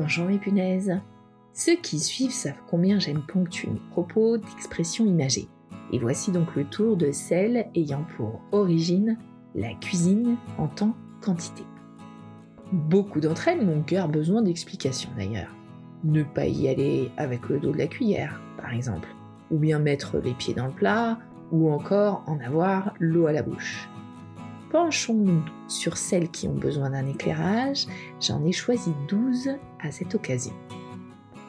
Bonjour mes punaises Ceux qui suivent savent combien j'aime ponctuer mes propos d'expressions imagées. Et voici donc le tour de celles ayant pour origine la cuisine en tant qu'entité. Beaucoup d'entre elles n'ont guère besoin d'explications d'ailleurs. Ne pas y aller avec le dos de la cuillère, par exemple, ou bien mettre les pieds dans le plat, ou encore en avoir l'eau à la bouche. Penchons-nous sur celles qui ont besoin d'un éclairage, j'en ai choisi 12 à cette occasion.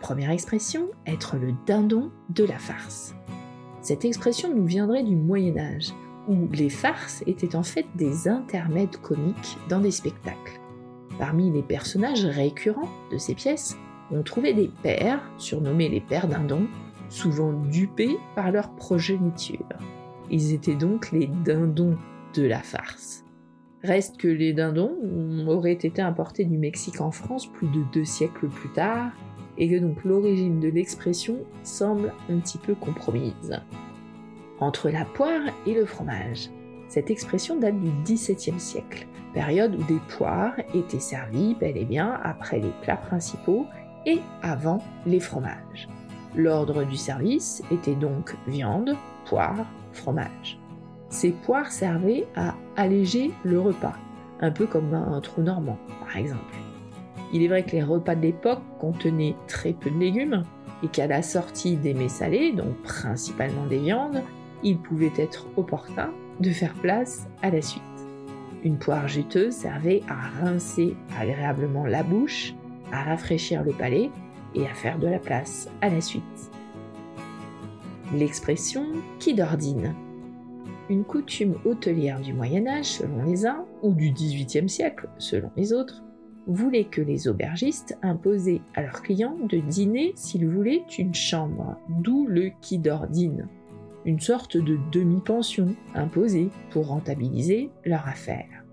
Première expression, être le dindon de la farce. Cette expression nous viendrait du Moyen Âge, où les farces étaient en fait des intermèdes comiques dans des spectacles. Parmi les personnages récurrents de ces pièces, on trouvait des pères, surnommés les pères dindons, souvent dupés par leur progéniture. Ils étaient donc les dindons de la farce. Reste que les dindons auraient été importés du Mexique en France plus de deux siècles plus tard, et que donc l'origine de l'expression semble un petit peu compromise. Entre la poire et le fromage. Cette expression date du XVIIe siècle, période où des poires étaient servies bel et bien après les plats principaux et avant les fromages. L'ordre du service était donc viande, poire, fromage. Ces poires servaient à alléger le repas, un peu comme un trou normand par exemple. Il est vrai que les repas de l'époque contenaient très peu de légumes et qu'à la sortie des mets salés, donc principalement des viandes, il pouvait être opportun de faire place à la suite. Une poire juteuse servait à rincer agréablement la bouche, à rafraîchir le palais et à faire de la place à la suite. L'expression qui d'ordine Une coutume hôtelière du Moyen Âge selon les uns, ou du XVIIIe siècle selon les autres, voulait que les aubergistes imposaient à leurs clients de dîner s'ils voulaient une chambre, d'où le qui d'ordine une sorte de demi-pension imposée pour rentabiliser leur affaire.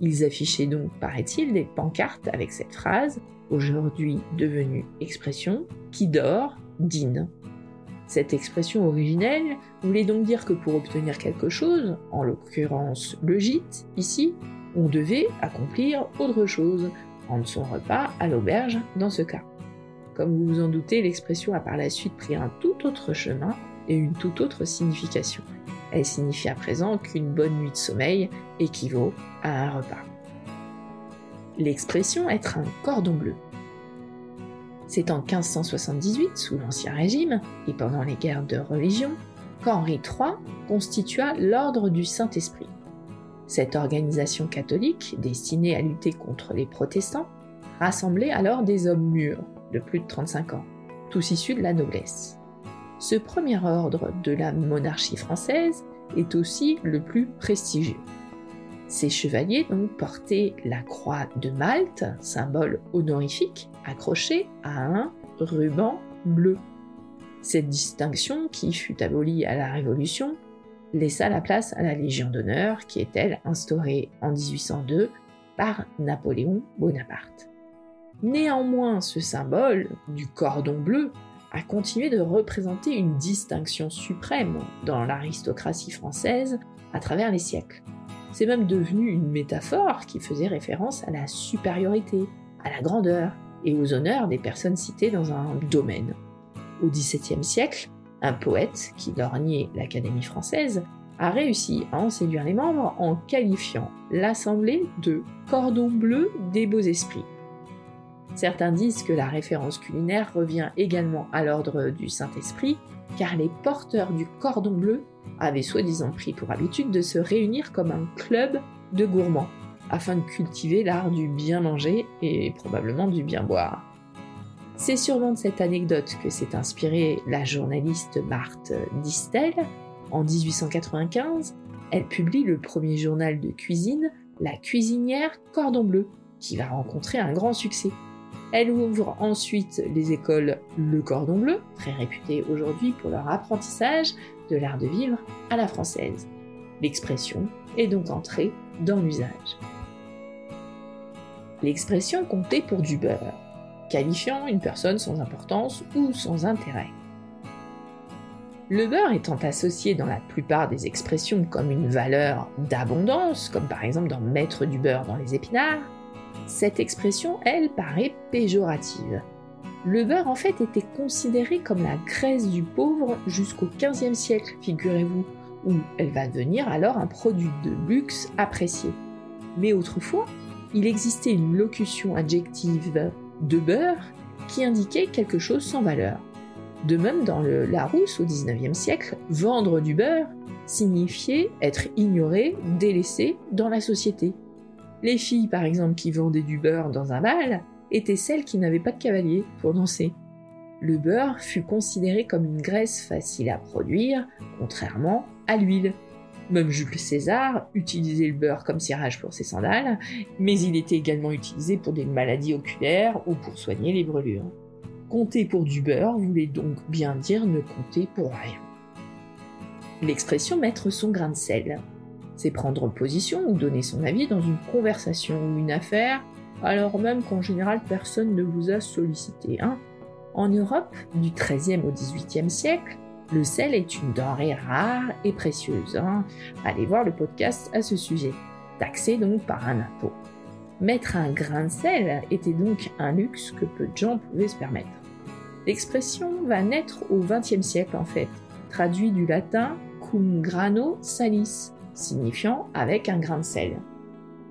Ils affichaient donc, paraît-il, des pancartes avec cette phrase, aujourd'hui devenue expression, qui dort, dîne. Cette expression originelle voulait donc dire que pour obtenir quelque chose, en l'occurrence le gîte, ici, on devait accomplir autre chose, prendre son repas à l'auberge dans ce cas. Comme vous vous en doutez, l'expression a par la suite pris un tout autre chemin et une toute autre signification. Elle signifie à présent qu'une bonne nuit de sommeil équivaut à un repas. L'expression être un cordon bleu. C'est en 1578, sous l'Ancien Régime et pendant les guerres de religion, qu'Henri III constitua l'Ordre du Saint-Esprit. Cette organisation catholique, destinée à lutter contre les protestants, rassemblait alors des hommes mûrs, de plus de 35 ans, tous issus de la noblesse. Ce premier ordre de la monarchie française est aussi le plus prestigieux. Ces chevaliers donc portaient la croix de Malte, symbole honorifique, accrochée à un ruban bleu. Cette distinction, qui fut abolie à la Révolution, laissa la place à la Légion d'honneur, qui est elle instaurée en 1802 par Napoléon Bonaparte. Néanmoins, ce symbole du cordon bleu a continué de représenter une distinction suprême dans l'aristocratie française à travers les siècles. C'est même devenu une métaphore qui faisait référence à la supériorité, à la grandeur et aux honneurs des personnes citées dans un domaine. Au XVIIe siècle, un poète qui lorgnait l'Académie française a réussi à en séduire les membres en qualifiant l'Assemblée de cordon bleu des beaux esprits. Certains disent que la référence culinaire revient également à l'ordre du Saint-Esprit, car les porteurs du cordon bleu avaient soi-disant pris pour habitude de se réunir comme un club de gourmands, afin de cultiver l'art du bien manger et probablement du bien boire. C'est sûrement de cette anecdote que s'est inspirée la journaliste Marthe Distel. En 1895, elle publie le premier journal de cuisine, La cuisinière Cordon Bleu, qui va rencontrer un grand succès. Elle ouvre ensuite les écoles Le Cordon Bleu, très réputées aujourd'hui pour leur apprentissage de l'art de vivre à la française. L'expression est donc entrée dans l'usage. L'expression comptait pour du beurre, qualifiant une personne sans importance ou sans intérêt. Le beurre étant associé dans la plupart des expressions comme une valeur d'abondance, comme par exemple dans mettre du beurre dans les épinards, Cette expression, elle, paraît péjorative. Le beurre, en fait, était considéré comme la graisse du pauvre jusqu'au XVe siècle, figurez-vous, où elle va devenir alors un produit de luxe apprécié. Mais autrefois, il existait une locution adjective de beurre qui indiquait quelque chose sans valeur. De même, dans le Larousse au XIXe siècle, vendre du beurre signifiait être ignoré, délaissé dans la société. Les filles, par exemple, qui vendaient du beurre dans un bal, étaient celles qui n'avaient pas de cavalier pour danser. Le beurre fut considéré comme une graisse facile à produire, contrairement à l'huile. Même Jules César utilisait le beurre comme cirage pour ses sandales, mais il était également utilisé pour des maladies oculaires ou pour soigner les brûlures. Compter pour du beurre voulait donc bien dire ne compter pour rien. L'expression mettre son grain de sel, c'est prendre position ou donner son avis dans une conversation ou une affaire, alors même qu'en général personne ne vous a sollicité. Hein. En Europe, du XIIIe au XVIIIe siècle, le sel est une denrée rare et précieuse. Hein. Allez voir le podcast à ce sujet, taxé donc par un impôt. Mettre un grain de sel était donc un luxe que peu de gens pouvaient se permettre. L'expression va naître au XXe siècle en fait, traduit du latin cum grano salis, signifiant avec un grain de sel.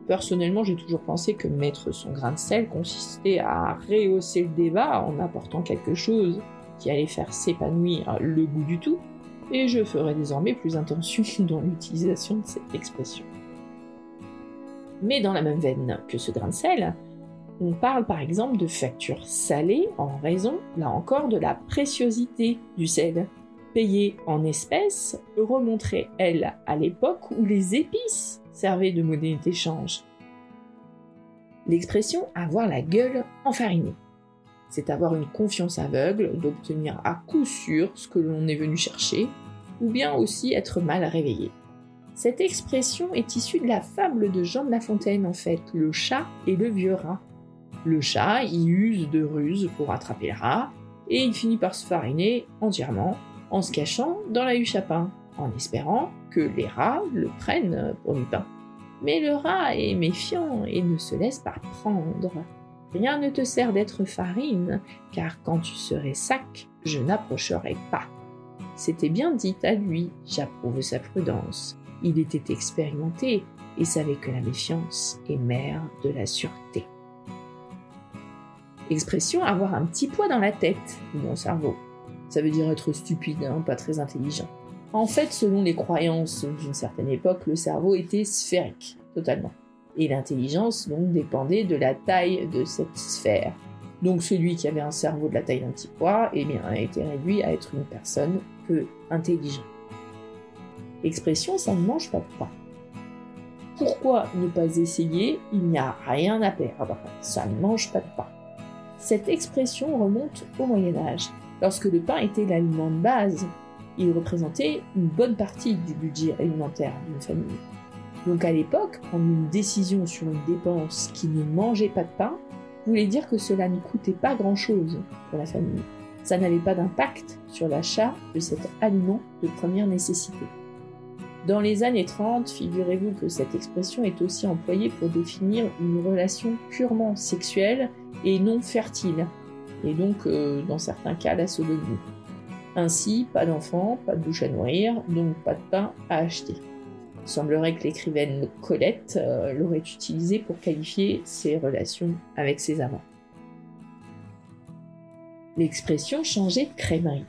Personnellement, j'ai toujours pensé que mettre son grain de sel consistait à rehausser le débat en apportant quelque chose qui allait faire s'épanouir le goût du tout, et je ferai désormais plus attention dans l'utilisation de cette expression. Mais dans la même veine que ce grain de sel, on parle par exemple de factures salées en raison, là encore, de la préciosité du sel. Payée en espèces remonterait, elle, à l'époque où les épices servaient de monnaie d'échange. L'expression avoir la gueule enfarinée, c'est avoir une confiance aveugle d'obtenir à coup sûr ce que l'on est venu chercher, ou bien aussi être mal réveillé. Cette expression est issue de la fable de Jean de La Fontaine en fait, le chat et le vieux rat. Le chat y use de ruses pour attraper le rat, et il finit par se fariner entièrement en se cachant dans la huche à pain, en espérant que les rats le prennent pour du pain. Mais le rat est méfiant et ne se laisse pas prendre. Rien ne te sert d'être farine, car quand tu serais sac, je n'approcherai pas. C'était bien dit à lui, j'approuve sa prudence. Il était expérimenté et savait que la méfiance est mère de la sûreté. Expression avoir un petit poids dans la tête, mon cerveau. Ça veut dire être stupide, hein, pas très intelligent. En fait, selon les croyances d'une certaine époque, le cerveau était sphérique, totalement. Et l'intelligence, donc, dépendait de la taille de cette sphère. Donc celui qui avait un cerveau de la taille d'un petit pois, eh bien, a été réduit à être une personne peu intelligente. L'expression ça ne mange pas de pain. Pourquoi ne pas essayer? Il n'y a rien à perdre. Ça ne mange pas de pain. Cette expression remonte au Moyen Âge, lorsque le pain était l'aliment de base. Il représentait une bonne partie du budget alimentaire d'une famille. Donc à l'époque, prendre une décision sur une dépense qui ne mangeait pas de pain voulait dire que cela ne coûtait pas grand-chose pour la famille. Ça n'avait pas d'impact sur l'achat de cet aliment de première nécessité. Dans les années 30, figurez-vous que cette expression est aussi employée pour définir une relation purement sexuelle et non fertile, et donc euh, dans certains cas la sodomie. Ainsi, pas d'enfant, pas de bouche à nourrir, donc pas de pain à acheter. Il semblerait que l'écrivaine Colette euh, l'aurait utilisé pour qualifier ses relations avec ses amants. L'expression changer de crèmerie.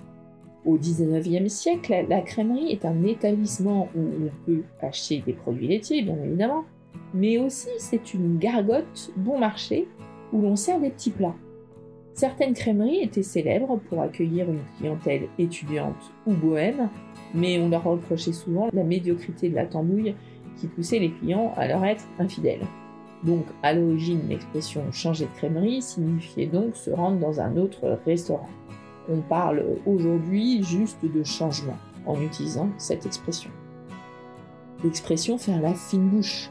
Au XIXe siècle, la crèmerie est un établissement où on peut acheter des produits laitiers, bien évidemment, mais aussi c'est une gargote bon marché où l'on sert des petits plats. Certaines crèmeries étaient célèbres pour accueillir une clientèle étudiante ou bohème, mais on leur reprochait souvent la médiocrité de la tambouille qui poussait les clients à leur être infidèles. Donc, à l'origine, l'expression changer de crèmerie signifiait donc se rendre dans un autre restaurant. On parle aujourd'hui juste de changement en utilisant cette expression. L'expression faire la fine bouche.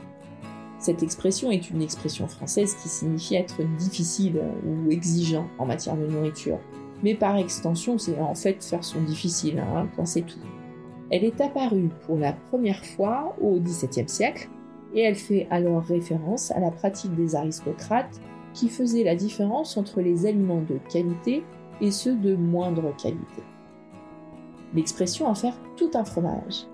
Cette expression est une expression française qui signifie être difficile ou exigeant en matière de nourriture. Mais par extension, c'est en fait faire son difficile, hein, c'est tout. Elle est apparue pour la première fois au XVIIe siècle et elle fait alors référence à la pratique des aristocrates qui faisaient la différence entre les aliments de qualité et ceux de moindre qualité. L'expression en faire tout un fromage.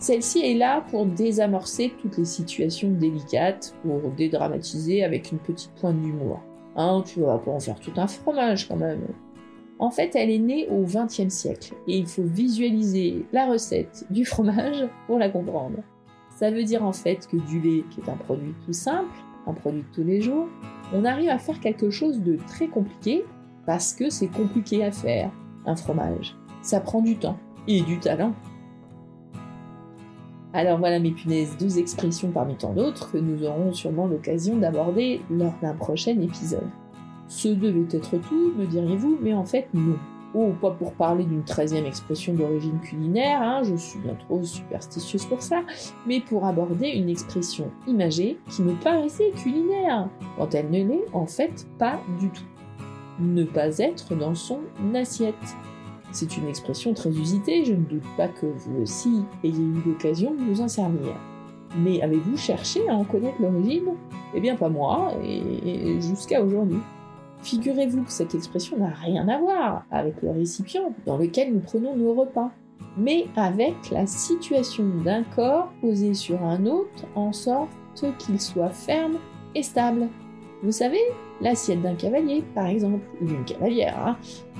Celle-ci est là pour désamorcer toutes les situations délicates, pour dédramatiser avec une petite pointe d'humour. Hein, tu vas pas en faire tout un fromage quand même. En fait, elle est née au XXe siècle et il faut visualiser la recette du fromage pour la comprendre. Ça veut dire en fait que du lait, qui est un produit tout simple, un produit de tous les jours, on arrive à faire quelque chose de très compliqué parce que c'est compliqué à faire, un fromage. Ça prend du temps et du talent. Alors voilà mes punaises, 12 expressions parmi tant d'autres que nous aurons sûrement l'occasion d'aborder lors d'un prochain épisode. Ce devait être tout, me diriez-vous, mais en fait non. Oh, pas pour parler d'une treizième expression d'origine culinaire, hein, je suis bien trop superstitieuse pour ça, mais pour aborder une expression imagée qui me paraissait culinaire, quand elle ne l'est en fait pas du tout. Ne pas être dans son assiette. C'est une expression très usitée, je ne doute pas que vous aussi ayez eu l'occasion de vous en servir. Mais avez-vous cherché à en connaître l'origine? Eh bien pas moi, et jusqu'à aujourd'hui. Figurez-vous que cette expression n'a rien à voir avec le récipient dans lequel nous prenons nos repas, mais avec la situation d'un corps posé sur un autre en sorte qu'il soit ferme et stable. Vous savez, l'assiette d'un cavalier, par exemple, ou d'une cavalière, hein.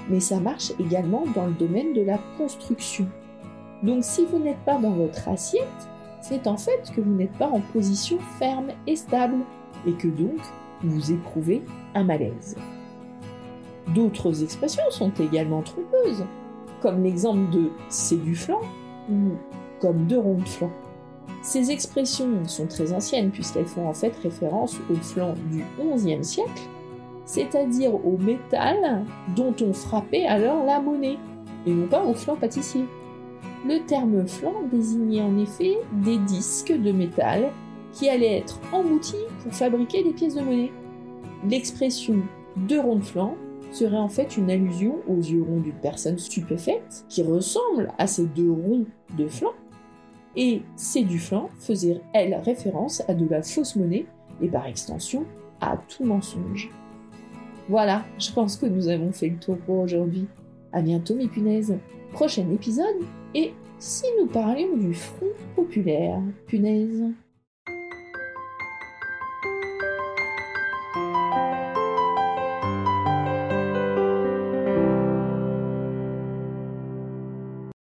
mais ça marche également dans le domaine de la construction. Donc si vous n'êtes pas dans votre assiette, c'est en fait que vous n'êtes pas en position ferme et stable, et que donc vous éprouvez un malaise. D'autres expressions sont également trompeuses, comme l'exemple de c'est du flanc ou comme deux ronds de flanc. Ces expressions sont très anciennes puisqu'elles font en fait référence au flanc du XIe siècle, c'est-à-dire au métal dont on frappait alors la monnaie, et non pas au flanc pâtissier. Le terme flanc désignait en effet des disques de métal qui allaient être emboutis pour fabriquer des pièces de monnaie. L'expression deux ronds de flanc serait en fait une allusion aux yeux ronds d'une personne stupéfaite qui ressemble à ces deux ronds de flanc. Et ces du flanc faisaient, elle, référence à de la fausse monnaie et par extension à tout mensonge. Voilà, je pense que nous avons fait le tour pour aujourd'hui. À bientôt mes punaises. Prochain épisode et si nous parlions du Front populaire, punaise.